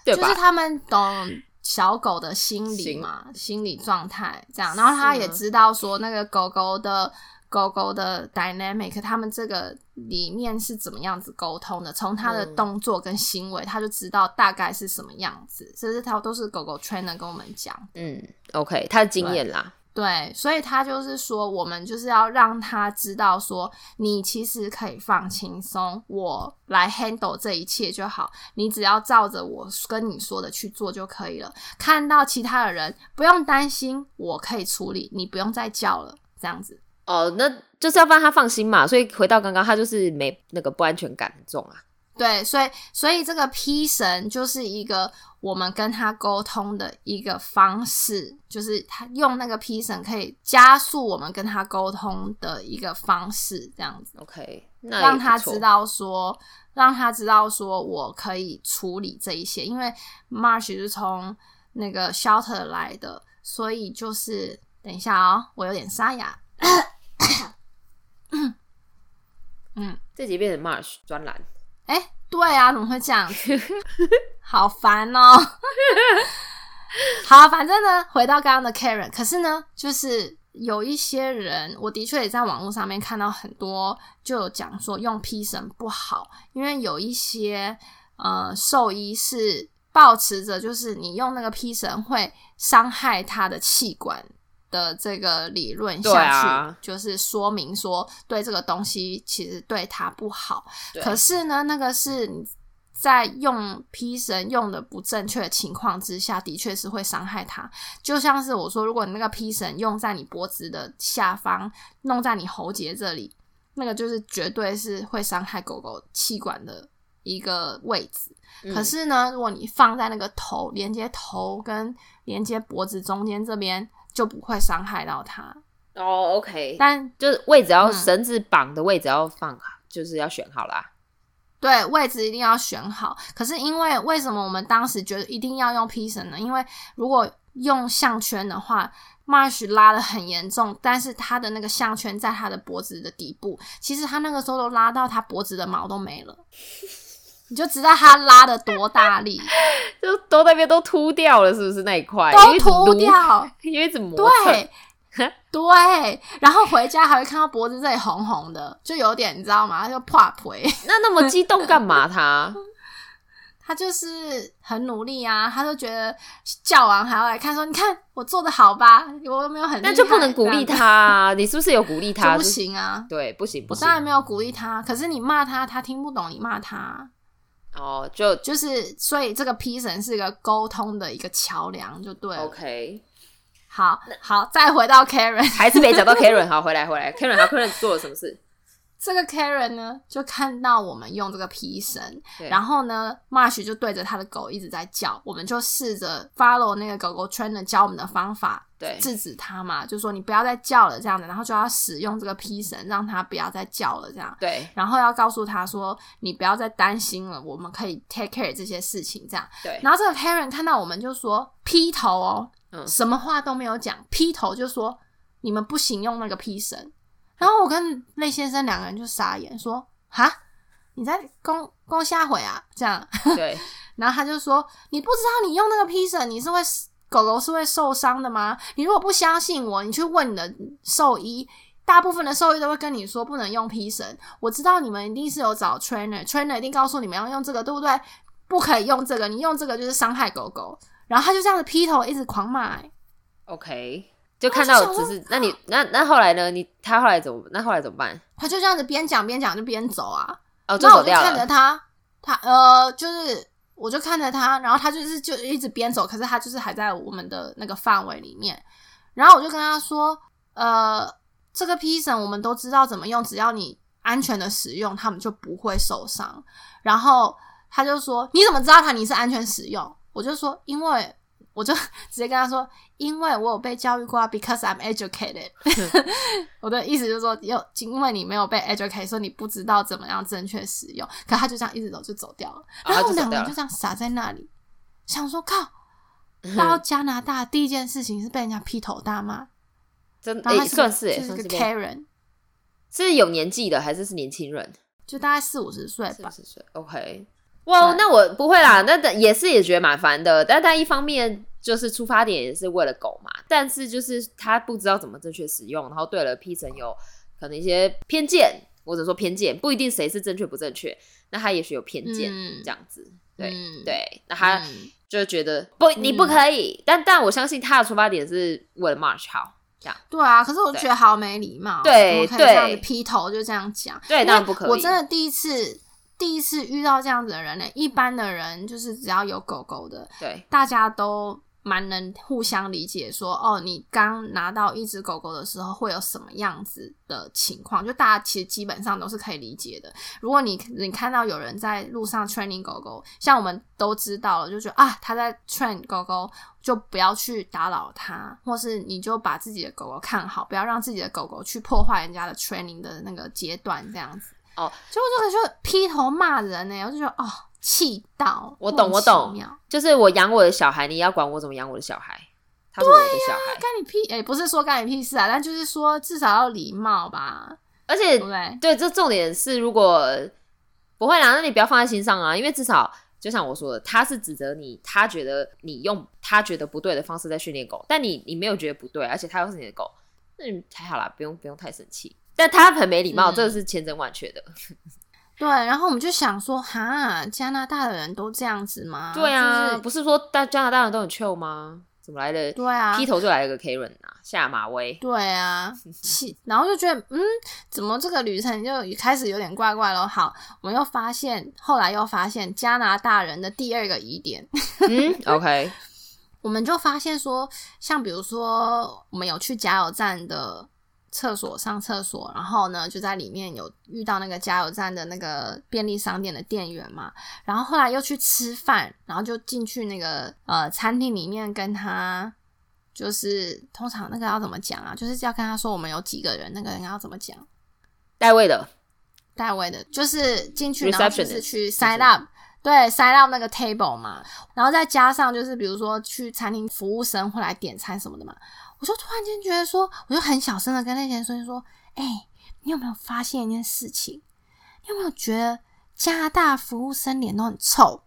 对吧？就是他们懂小狗的心理嘛，心理状态这样，然后他也知道说那个狗狗的。狗狗的 dynamic，他们这个里面是怎么样子沟通的？从他的动作跟行为，他就知道大概是什么样子。这是他都是狗狗 trainer 跟我们讲。嗯，OK，他的经验啦。对对，所以他就是说，我们就是要让他知道说，你其实可以放轻松，我来 handle 这一切就好，你只要照着我跟你说的去做就可以了。看到其他的人不用担心，我可以处理，你不用再叫了，这样子。哦，那就是要让他放心嘛。所以回到刚刚，他就是没那个不安全感很重啊。对，所以所以这个 P 神就是一个我们跟他沟通的一个方式，就是他用那个 P 神可以加速我们跟他沟通的一个方式，这样子 OK，那让他知道说，让他知道说我可以处理这一些，因为 March 是从那个 shelter 来的，所以就是等一下哦，我有点沙哑，嗯。这集变成 Marsh 专栏。哎、对啊，怎么会这样？好烦哦！好，反正呢，回到刚刚的 Karen，可是呢，就是有一些人，我的确也在网络上面看到很多，就有讲说用 P 神不好，因为有一些呃兽医是抱持着就是你用那个 P 神会伤害他的气管。的这个理论下去，啊就是说明说对这个东西其实对它不好，可是呢，那个是在用皮绳用的不正确的情况之下，的确是会伤害它。就像是我说，如果你那个皮绳用在你脖子的下方，弄在你喉结这里，那个就是绝对是会伤害狗狗气管的一个位置。嗯可是呢，如果你放在那个头连接头跟连接脖子中间这边，就不会伤害到它。哦，OK，但就是位置要嗯绳子绑的位置要放好，就是要选好啦。对，位置一定要选好。可是因为为什么我们当时觉得一定要用 P 绳呢？因为如果用项圈的话，Marsh 拉的很严重，但是他的那个项圈在他的脖子的底部，其实他那个时候都拉到他脖子的毛都没了，你就知道他拉的多大力，就都那边都秃掉了，是不是那一块都秃，掉。因为一直磨蹭。对 对，然后回家还会看到脖子这里红红的，就有点你知道吗？就怕腿。那那么激动干嘛他？他就是很努力啊，他就觉得叫完还要来看说，你看我做的好吧，我有没有很那就不能鼓励他啊！你是不是有鼓励他？就不行啊。对，不行不行我当。然没有鼓励他，可是你骂他，他听不懂你骂他，哦，就就是所以这个 P 神是一个沟通的一个桥梁，就对了。OK，好好，再回到 Karen，还是没找到 Karen。好，回来回来，Karen 好，Karen 做了什么事？这个 Karen 呢，就看到我们用这个皮绳，然后呢，Marsh 就对着他的狗一直在叫，我们就试着 follow 那个狗狗 trainer 教我们的方法，对。制止他嘛，就说你不要再叫了这样的，然后就要使用这个 P 绳，让他不要再叫了这样，对。然后要告诉他说你不要再担心了，我们可以 take care 这些事情这样。对，然后这个 Karen 看到我们就说劈头哦，嗯。什么话都没有讲，劈头就说你们不行用那个 P 绳。然后我跟那先生两个人就傻眼，说哈，你在公公下回啊？这样，对。然后他就说你不知道你用那个 P 绳，你是会狗狗是会受伤的吗？你如果不相信我，你去问你的兽医。大部分的兽医都会跟你说不能用披绳，我知道你们一定是有找 trainer，trainer 一定告诉你们要用这个，对不对？不可以用这个，你用这个就是伤害狗狗。然后他就这样子劈头一直狂骂、欸，，OK，就看到只是那你那那后来呢？你他后来怎么？那后来怎么办？他就这样子边讲边讲就边走啊。哦，就走掉那我就看着。他，他呃，就是我就看着他，然后他就是就一直边走，可是他就是还在我们的那个范围里面。然后我就跟他说，呃，这个 P 绳我们都知道怎么用，只要你安全的使用，他们就不会受伤。然后他就说，你怎么知道他你是安全使用？我就说，因为我就 直接跟他说，因为我有被教育过啊，because I'm educated。我的意思就是说，有因为你没有被 educate，所以你不知道怎么样正确使用。可他就这样一直走就走掉了，哦然后我们两个人就这样傻在那里，想说靠。到加拿大第一件事情是被人家劈头大骂，真他是算是诶、就是个 Karen，是有年纪的还是是年轻人？就大概四五十岁吧。四十岁，OK。哇，那我不会啦，那但也是也觉得蛮烦的。但但一方面就是出发点也是为了狗嘛，但是就是他不知道怎么正确使用，然后对了 P 层有可能一些偏见，或者说偏见，不一定谁是正确不正确，那他也许有偏见、嗯这样子。对、嗯对，那他嗯就觉得不，你不可以。但但我相信他的出发点是为了 March 好，这样对啊，可是我就觉得好没礼貌，对怎么可以这样子头就这样讲，对因为当然不可以我真的第一次第一次遇到这样子的人呢，一般的人就是只要有狗狗的，对大家都蛮能互相理解说，哦，你刚拿到一只狗狗的时候会有什么样子的情况，就大家其实基本上都是可以理解的。如果你你看到有人在路上 training 狗狗，像我们都知道了，就觉得啊他在 train 狗狗，就不要去打扰它，或是你就把自己的狗狗看好，不要让自己的狗狗去破坏人家的 training 的那个阶段，这样子。哦，结果这个就劈头骂人呢、我就觉得哦，气到，我懂我懂就是我养我的小孩，你也要管我怎么养我的小孩，他是我的小孩，干你屁！哎、不是说干你屁事啊，但就是说至少要礼貌吧，而且对这重点是如果不会啦，那你不要放在心上啊，因为至少就像我说的，他是指责你，他觉得你用他觉得不对的方式在训练狗，但你你没有觉得不对，而且他又是你的狗，那你还好啦，不用不用太生气。但他很没礼貌，嗯这个是千真万确的。对，然后我们就想说，哈，加拿大的人都这样子吗？对啊，就是不是说大加拿大人都很 chill 吗？怎么来的？对啊，劈头就来了个 Karen 啊，下马威。对啊，气，然后就觉得，嗯，怎么这个旅程就开始有点怪怪了？好，我们又发现，后来又发现加拿大人的第二个疑点，嗯，OK，我们就发现说，像比如说，我们有去加油站的厕所上厕所，然后呢，就在里面有遇到那个加油站的那个便利商店的店员嘛，然后后来又去吃饭，然后就进去那个呃餐厅里面跟他。就是通常那个要怎么讲啊？就是要跟他说我们有几个人，那个人要怎么讲？代位的，代位的，就是进去，然后就是去是 sign up，对，sign up 那个 table 嘛，然后再加上就是比如说去餐厅服务生会来点餐什么的嘛，我就突然间觉得说，我就很小声的跟那些人说，哎、你有没有发现一件事情？你有没有觉得加拿大服务生脸都很臭？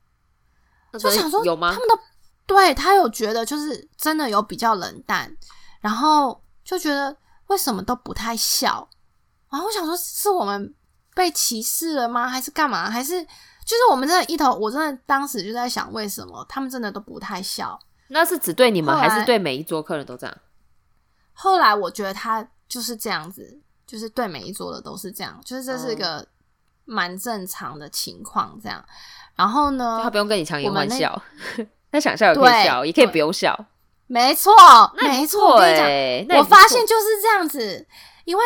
就想说有吗他？们都对他有觉得就是真的有比较冷淡，然后就觉得为什么都不太笑，然后我想说是我们被歧视了吗？还是干嘛？还是就是我们真的一头，我真的当时就在想，为什么他们真的都不太笑？那是只对你们，还是对每一桌客人都这样？后来我觉得他就是这样子，就是对每一桌的都是这样，就是这哦是一个蛮正常的情况，这样。然后呢，他不用跟你强颜欢笑，他想笑也可以笑，也可以不用笑。没错，没错，我跟你讲，我发现就是这样子，因为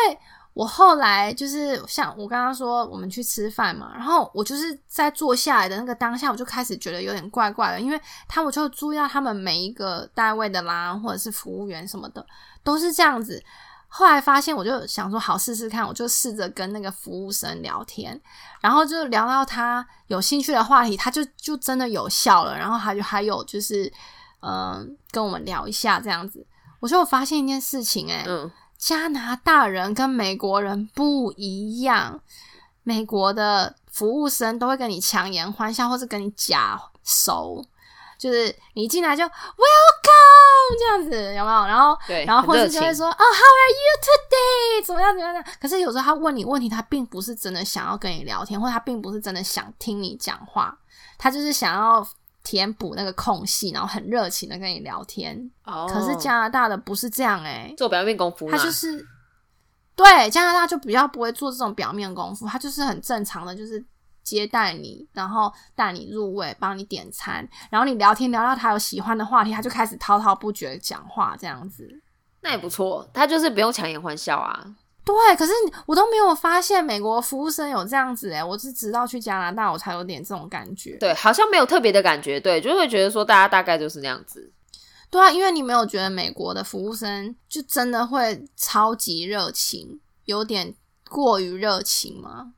我后来就是像我刚刚说，我们去吃饭嘛，然后我就是在坐下来的那个当下，我就开始觉得有点怪怪的，因为他我就注意到他们每一个单位的啦，或者是服务员什么的都是这样子。后来发现，我就想说好试试看，我就试着跟那个服务生聊天，然后就聊到他有兴趣的话题，他就就真的有效了，然后他就还有就是嗯、呃跟我们聊一下这样子。我说我发现一件事情、欸，嗯，加拿大人跟美国人不一样，美国的服务生都会跟你强颜欢笑，或是跟你假熟，就是你一进来就 welcome 这样子，有没有？然后对，然后或很热情是就会说哦、h o w are you today？怎么样怎么样？怎么样可是有时候他问你问题，他并不是真的想要跟你聊天，或他并不是真的想听你讲话，他就是想要填补那个空隙，然后很热情的跟你聊天。哦可是加拿大的不是这样哎、做表面功夫，他就是对加拿大就比较不会做这种表面功夫，他就是很正常的，就是接待你，然后带你入位，帮你点餐，然后你聊天聊到他有喜欢的话题，他就开始滔滔不绝讲话这样子。那也不错，他就是不用强颜欢笑啊。对，可是我都没有发现美国服务生有这样子哎、我是直到去加拿大我才有点这种感觉。对，好像没有特别的感觉，对，就会觉得说大家大概就是那样子。对啊，因为你没有觉得美国的服务生就真的会超级热情，有点过于热情吗？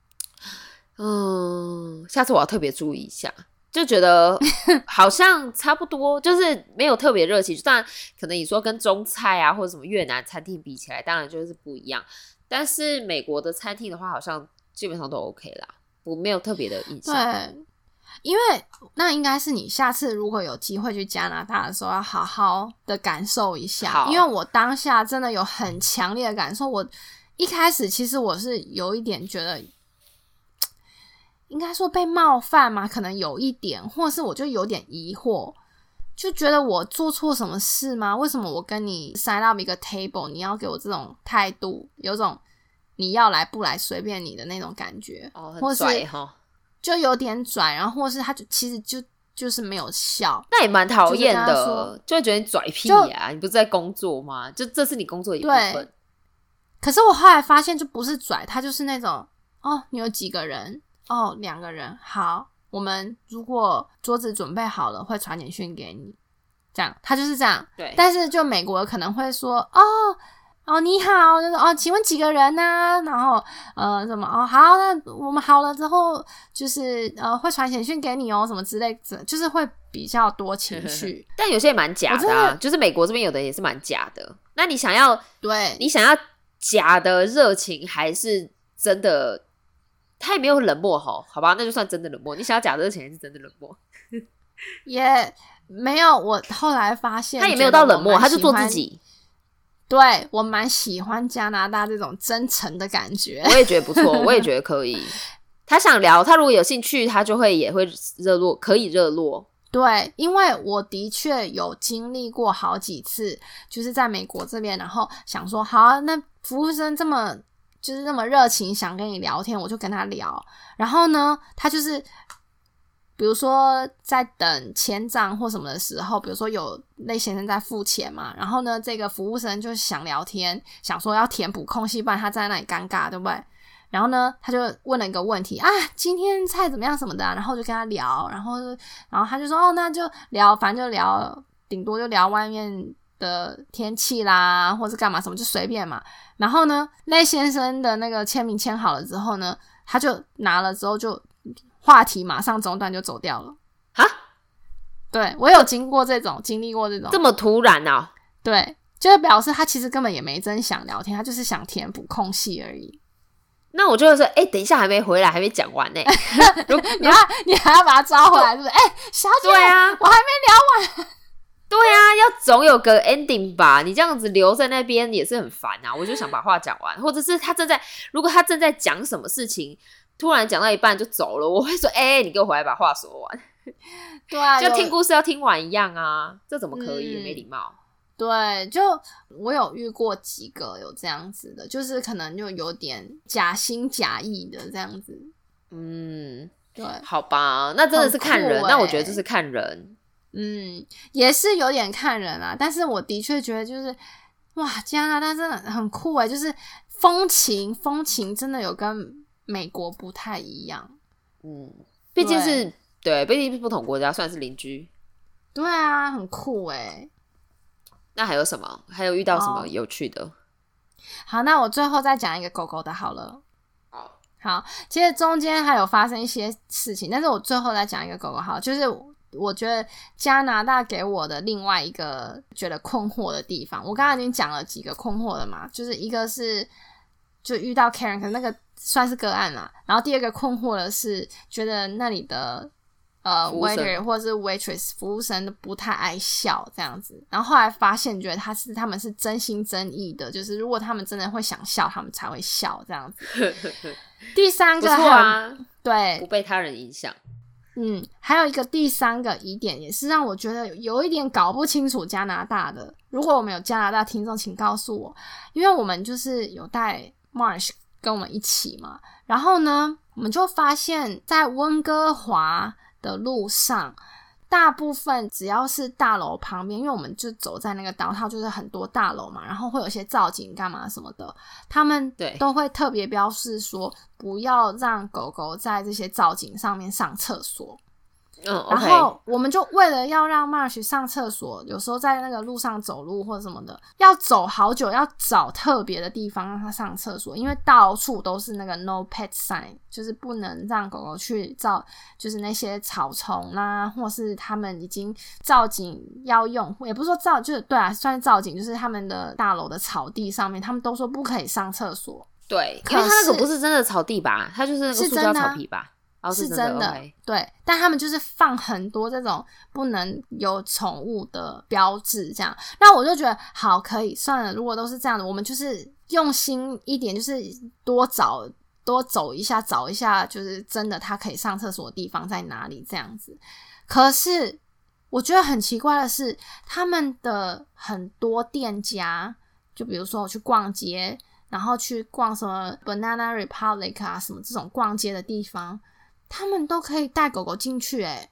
嗯，下次我要特别注意一下，就觉得 好像差不多，就是没有特别热情。当然，可能你说跟中菜啊或者什么越南餐厅比起来，当然就是不一样。但是美国的餐厅的话，好像基本上都 OK 啦，我没有特别的印象。对，因为那应该是你下次如果有机会去加拿大的时候，要好好的感受一下。因为我当下真的有很强烈的感受，我一开始其实我是有一点觉得。应该说被冒犯嘛，可能有一点，或者是我就有点疑惑，就觉得我做错什么事吗？为什么我跟你 sign up 一个 table，你要给我这种态度，有种你要来不来随便你的那种感觉，哦，很拽哈，就有点拽，然后或是他就其实就就是没有笑，那也蛮讨厌的，就会觉得你拽屁就呀、你不是在工作吗？就这是你工作的一部分。可是我后来发现，就不是拽，他就是那种哦，你有几个人？哦，两个人。好，我们如果桌子准备好了，会传简讯给你。这样，他就是这样。对，但是就美国可能会说哦哦你好，就是哦，请问几个人呢、然后呃什么哦好，那我们好了之后就是呃会传简讯给你哦，什么之类的，就是会比较多情 绪。但有些也蛮假的、啊，的就是美国这边有的也是蛮假的。那你想要对，你想要假的热情，还是真的？他也没有冷漠吼，好吧，那就算真的冷漠。你想要假的热情，还是真的冷漠？也没有。我后来发现他也没有到冷漠，他就做自。己。对我蛮喜欢加拿大这种真诚的感觉。我也觉得不错，我也觉得可以。他想聊，他如果有兴趣，他就会也会热络，可以热络。对，因为我的确有经历过好几次，就是在美国这边，然后想说，好啊、那服务生这么就是那么热情，想跟你聊天，我就跟他聊。然后呢，他就是比如说在等签账或什么的时候，比如说有那先生在付钱嘛，然后呢，这个服务生就想聊天，想说要填补空隙，不然他在那里尴尬，对不对？然后呢，他就问了一个问题啊，今天菜怎么样什么的、然后就跟他聊，然后然后他就说哦，那就聊，反正就聊，顶多就聊外面的天气啦，或是干嘛什么，就随便嘛。然后呢，赖先生的那个签名签好了之后呢，他就拿了之后就话题马上中断就走掉了。啊，对我有经过这种，经历过这种这，么突然啊！对，就是表示他其实根本也没真想聊天，他就是想填补空隙而已。那我就会说，哎、等一下还没回来，还没讲完呢、如你要你还要把他抓回来，是不是？哎、小姐，对啊我还没聊完。对啊，要总有个 ending 吧？你这样子留在那边也是很烦啊。我就想把话讲完，或者是他正在，如果他正在讲什么事情，突然讲到一半就走了，我会说，哎、你给我回来把话说完，对啊，就听故事要听完一样啊，这怎么可以？嗯没礼貌。对，就我有遇过几个有这样子的，就是可能就有点假心假意的这样子。嗯，对，好吧，那真的是看人。那我觉得欸就是看人。嗯，也是有点看人啊，但是我的确觉得就是，哇，加拿大真的很酷诶，就是风情，风情真的有跟美国不太一样。嗯，毕竟是对，毕竟是不同国家，算是邻居。对啊，很酷诶。那还有什么？还有遇到什么哦有趣的？好，那我最后再讲一个狗狗的好了。好，好，其实中间还有发生一些事情，但是我最后再讲一个狗狗好，就是我觉得加拿大给我的另外一个觉得困惑的地方，我刚刚已经讲了几个困惑了嘛，就是一个是就遇到 Karen，可能那个算是个案啦，然后第二个困惑的是觉得那里的。呃，waiter 或者是 waitress 服务生都不太爱笑这样子，然后后来发现，觉得他是他们是真心真意的，就是如果他们真的会想笑，他们才会笑这样子。第三不个还有错啊，对不，被他人影响。嗯，还有一个第三个疑点，也是让我觉得有一点搞不清楚加拿大的。如果我们有加拿大听众，请告诉我，因为我们就是有带 Marsh 跟我们一起嘛。然后呢，我们就发现，在温哥华的路上，大部分只要是大楼旁边，因为我们就走在那个道，它就是很多大楼嘛，然后会有一些造景干嘛什么的，他们对都会特别标示说，不要让狗狗在这些造景上面上厕所。嗯然后我们就为了要让 Marsh 上厕所，有时候在那个路上走路或者什么的，要走好久，要找特别的地方让它上厕所，因为到处都是那个 No Pet Sign，就是不能让狗狗去照，就是那些草丛啦，或是他们已经造景要用，也不是说造，就是对啊，算是造景，就是他们的大楼的草地上面，他们都说不可以上厕所。对，可因为他那个不是真的草地吧？它就是那个塑胶草皮吧？哦，真是真的对，但他们就是放很多这种不能有宠物的标志，这样，那我就觉得好，可以算了。如果都是这样的，我们就是用心一点，就是多找多走一下，找一下，就是真的它可以上厕所的地方在哪里这样子。可是我觉得很奇怪的是，他们的很多店家，就比如说我去逛街，然后去逛什么 Banana Republic 啊，什么这种逛街的地方，他们都可以带狗狗进去，诶，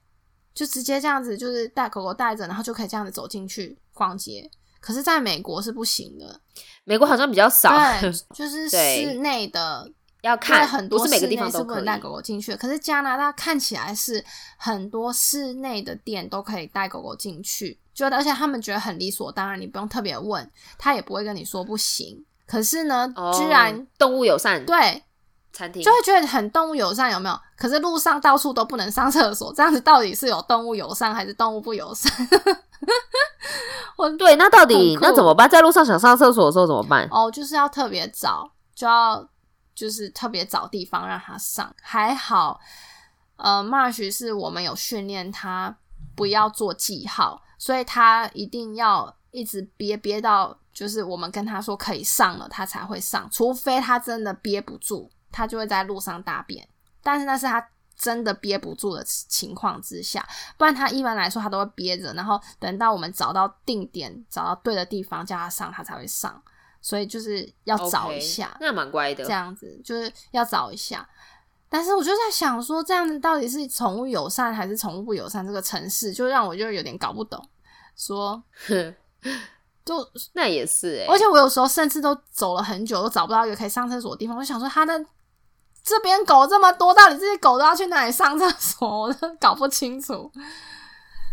就直接这样子，就是带狗狗带着，然后就可以这样子走进去逛街。可是，在美国是不行的，美国好像比较少，对，就是 室内的。要看很多不是每个地方都可以带狗狗进去，可是加拿大看起来是很多室内的店都可以带狗狗进去，就而且他们觉得很理所当然，你不用特别问，他也不会跟你说不行。可是呢，居然动物友善对餐厅就会觉得很动物友善，有没有？可是路上到处都不能上厕所，这样子到底是有动物友善还是动物不友善？我对，那到底那怎么办？在路上想上厕所的时候怎么办？哦，就是要特别早，就要。就是特别找地方让他上，还好，呃，Marsh 是我们有训练他不要做记号，所以他一定要一直憋憋到，就是我们跟他说可以上了，他才会上，除非他真的憋不住，他就会在路上大便，但是那是他真的憋不住的情况之下，不然他一般来说他都会憋着，然后等到我们找到定点，找到对的地方叫他上，他才会上。所以就是要找一下，那蛮乖的。这样子就是要找一下，但是我就在想说，这样子到底是宠物友善还是宠物不友善？这个城市就让我就有点搞不懂。说，就那也是哎，而且我有时候甚至都走了很久，都找不到一个可以上厕所的地方。我想说，他的这边狗这么多，到底这些狗都要去哪里上厕所？我都搞不清楚。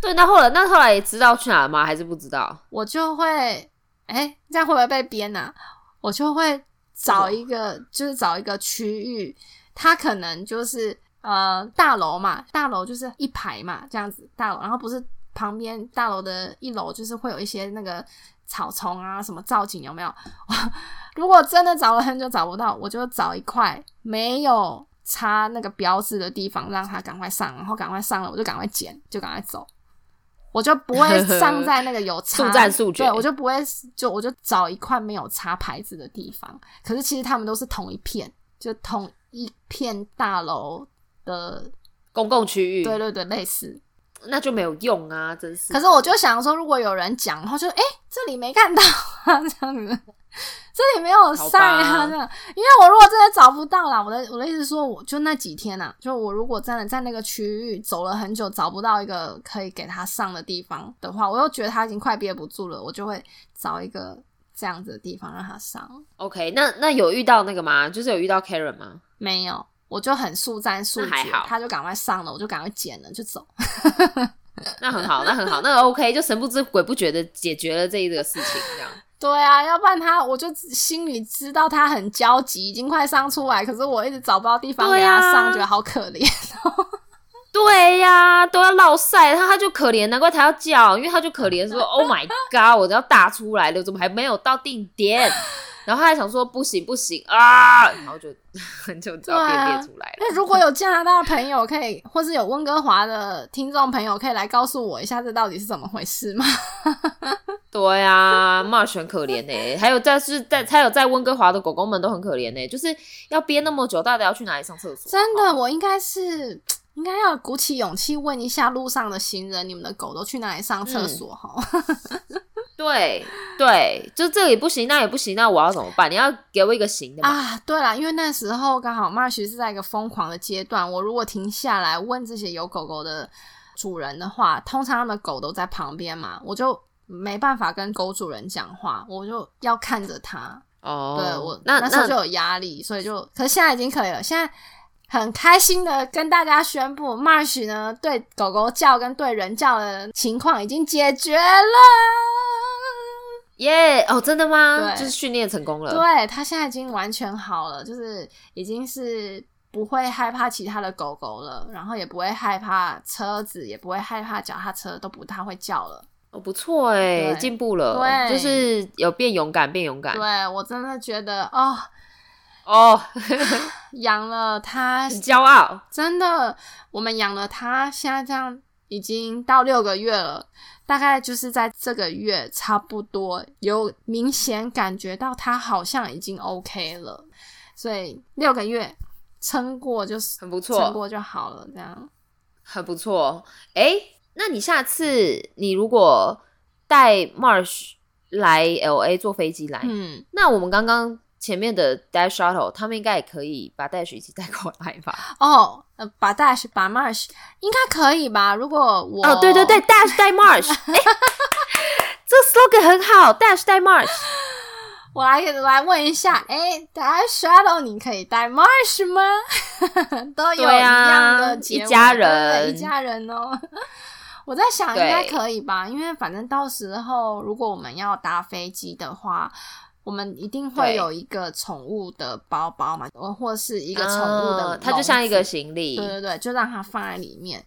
对，那后来那后来也知道去哪吗？还是不知道？我就会。哎，这样会不会被编啊？我就会找一个，就是找一个区域，它可能就是呃大楼嘛，大楼就是一排嘛，这样子大楼，然后不是旁边大楼的一楼就是会有一些那个草丛啊，什么造景有没有？如果真的找了很久找不到，我就找一块没有插那个标志的地方，让它赶快上，然后赶快上了，我就赶快捡，就赶快走。我就不会 上在那个有插，对，我就不会就我就找一块没有插牌子的地方。可是其实他们都是同一片，就同一片大楼的公共区域。对对对，类似，那就没有用啊，真是。可是我就想说，如果有人讲，然后就哎，这里没看到啊，这样子。这里没有晒啊，这样，因为我如果真的找不到啦，我的我的意思说，我就那几天呐，就我如果真的在那个区域走了很久，找不到一个可以给他上的地方的话，我又觉得他已经快憋不住了，我就会找一个这样子的地方让他上。OK，那那有遇到那个吗？就是有遇到 Karen 吗？没有，我就很速战速决，他就赶快上了，我就赶快捡了就走。那很好，那很好，那 OK，就神不知鬼不觉的解决了这一个事情，这样。对啊，要不然他我就心里知道他很焦急，已经快上出来，可是我一直找不到地方给他上，觉得好可怜。对呀，都要落晒，他他就可怜，难怪他要叫，因为他就可怜说：“Oh my god，我都要大出来了，怎么还没有到定点？”然后他还想说不行不行啊，然后就 就只好变变出来了。那如果有加拿大的朋友可以，或是有温哥华的听众朋友可以来告诉我一下，这到底是怎么回事吗？对呀，骂很可怜呢。还有在是在还有在温哥华的狗狗们都很可怜呢，就是要憋那么久，到底要去哪里上厕所？真的，我应该是应该要鼓起勇气问一下路上的行人，你们的狗都去哪里上厕所？哈。对对，就这里不行，那也不行，那我要怎么办？你要给我一个行的啊！对了，因为那时候刚好 Marsh 是在一个疯狂的阶段，我如果停下来问这些有狗狗的主人的话，通常他们狗都在旁边嘛，我就没办法跟狗主人讲话，我就要看着他。哦，对我那那时候就有压力，所以就，可是现在已经可以了，现在很开心的跟大家宣布，Marsh 呢对狗狗叫跟对人叫的情况已经解决了。耶！哦，真的吗？对，就是训练成功了。对它现在已经完全好了，就是已经是不会害怕其他的狗狗了，然后也不会害怕车子，也不会害怕脚踏车，都不太会叫了。哦，不错哎，进步了。对，就是有变勇敢，变勇敢。对我真的觉得哦哦，养了它很骄傲，真的，我们养了它，现在这样已经到六个月了。大概就是在这个月，差不多有明显感觉到它好像已经 OK 了，所以六个月撑过就是很不错，撑过就好了，这样很不错。哎，那你下次你如果带 Marsh 来 LA 坐飞机来，嗯，那我们刚刚前面的 Dash Shuttle 他们应该也可以把 Dash 一起带过来吧？哦，呃，把 Dash 把 Marsh 应该可以吧？如果我哦，对对对，Dash 带 Marsh，哎，这个 slogan 很好，Dash 带 Marsh。我来来问一下，哎，Dash Shuttle 你可以带 Marsh 吗？都有一样的家人一家人哦。我在想应该可以吧，因为反正到时候如果我们要搭飞机的话，我们一定会有一个宠物的包包嘛，呃或是一个宠物的它就像一个行李，对对对，就让它放在里面。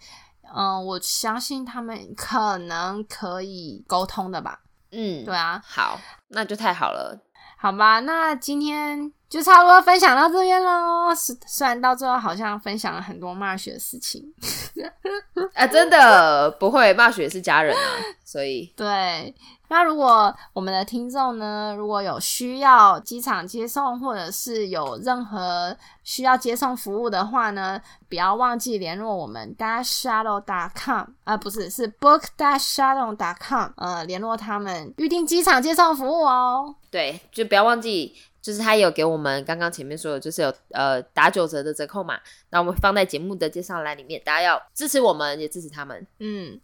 嗯，我相信他们可能可以沟通的吧。嗯，对啊，好，那就太好了。好吧，那今天就差不多分享到这边喽。虽虽然到最后好像分享了很多 Marsh 的事情，啊，真的不会，骂雪是家人啊，所以对。那如果我们的听众呢，如果有需要机场接送，或者是有任何需要接送服务的话呢，不要忘记联络我们 dash shuttle dot com 啊、不是是 book dash shuttle dot com，呃，联络他们预定机场接送服务哦。对，就不要忘记，就是他有给我们刚刚前面说的，就是有呃打九折的折扣码，那我们放在节目的介绍栏里面，大家要支持我们，也支持他们。嗯，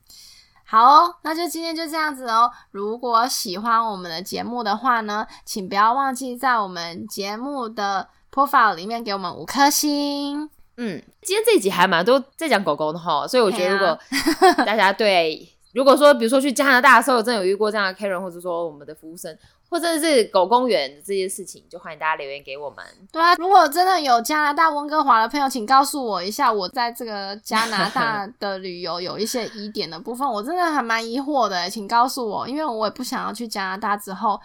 好哦，那就今天就这样子哦。如果喜欢我们的节目的话呢，请不要忘记在我们节目的 profile 里面给我们五颗星。嗯，今天这一集还蛮多在讲狗狗的哈，所以我觉得如果大家对，如果说比如说去加拿大的时候，真的有遇过这样的 Karen，或者说我们的服务生，或者是狗公园这件事情，就欢迎大家留言给我们。对啊，如果真的有加拿大温哥华的朋友，请告诉我一下，我在这个加拿大 的旅游有一些疑点的部分，我真的还蛮疑惑的，请告诉我，因为我也不想要去加拿大之后，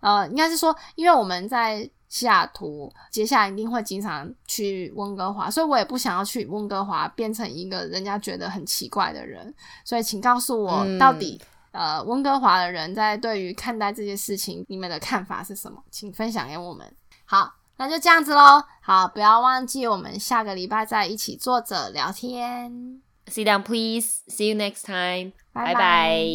呃，应该是说，因为我们在西雅图，接下来一定会经常去温哥华，所以我也不想要去温哥华变成一个人家觉得很奇怪的人，所以请告诉我嗯到底。呃，温哥华的人在对于看待这些事情，你们的看法是什么？请分享给我们。好，那就这样子喽。好，不要忘记我们下个礼拜再一起坐着聊天。Sit down, please. See you next time. 拜拜。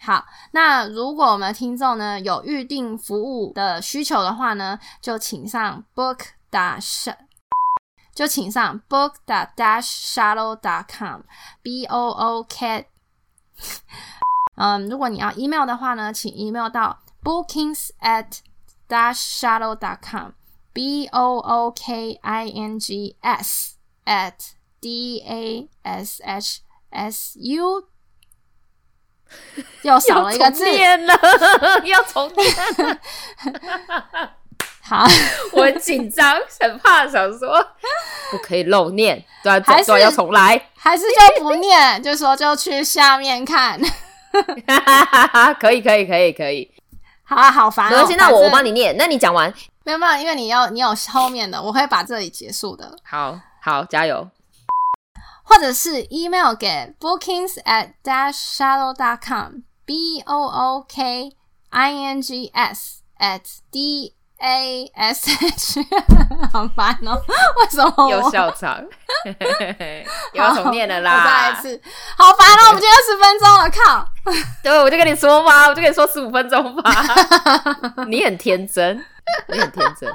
好，那如果我们的听众呢有预定服务的需求的话呢，就请上 book dash，就请上 book dash shuttle dot com，b o o k。嗯，如果你要 email 的话呢，请 email 到 bookings at dash shuttle dot com，b o o k i n g s at d a s h s u。又少了一个字要重，念了，要重念。好，我很紧张，很怕，想说不可以漏念，对啊，还是对啊，要重来。还是就不念，就说就去下面看。可以，可以，可以，可以。好啊，好烦、哦。没关系，那我我帮你。念。那你讲完，没有没有，因为你要你有后面的，我会把这里结束的，好好加油。或者是 email 给 bookings at dash shuttle dot com，b o o k i n g s at d a s h，好烦哦，为什么我又笑场，又要重念了啦再来一。次，好烦哦，我们今天二十分钟了，靠。对，我就跟你说吧，我就跟你说十五分钟吧。你很天真，你很天真。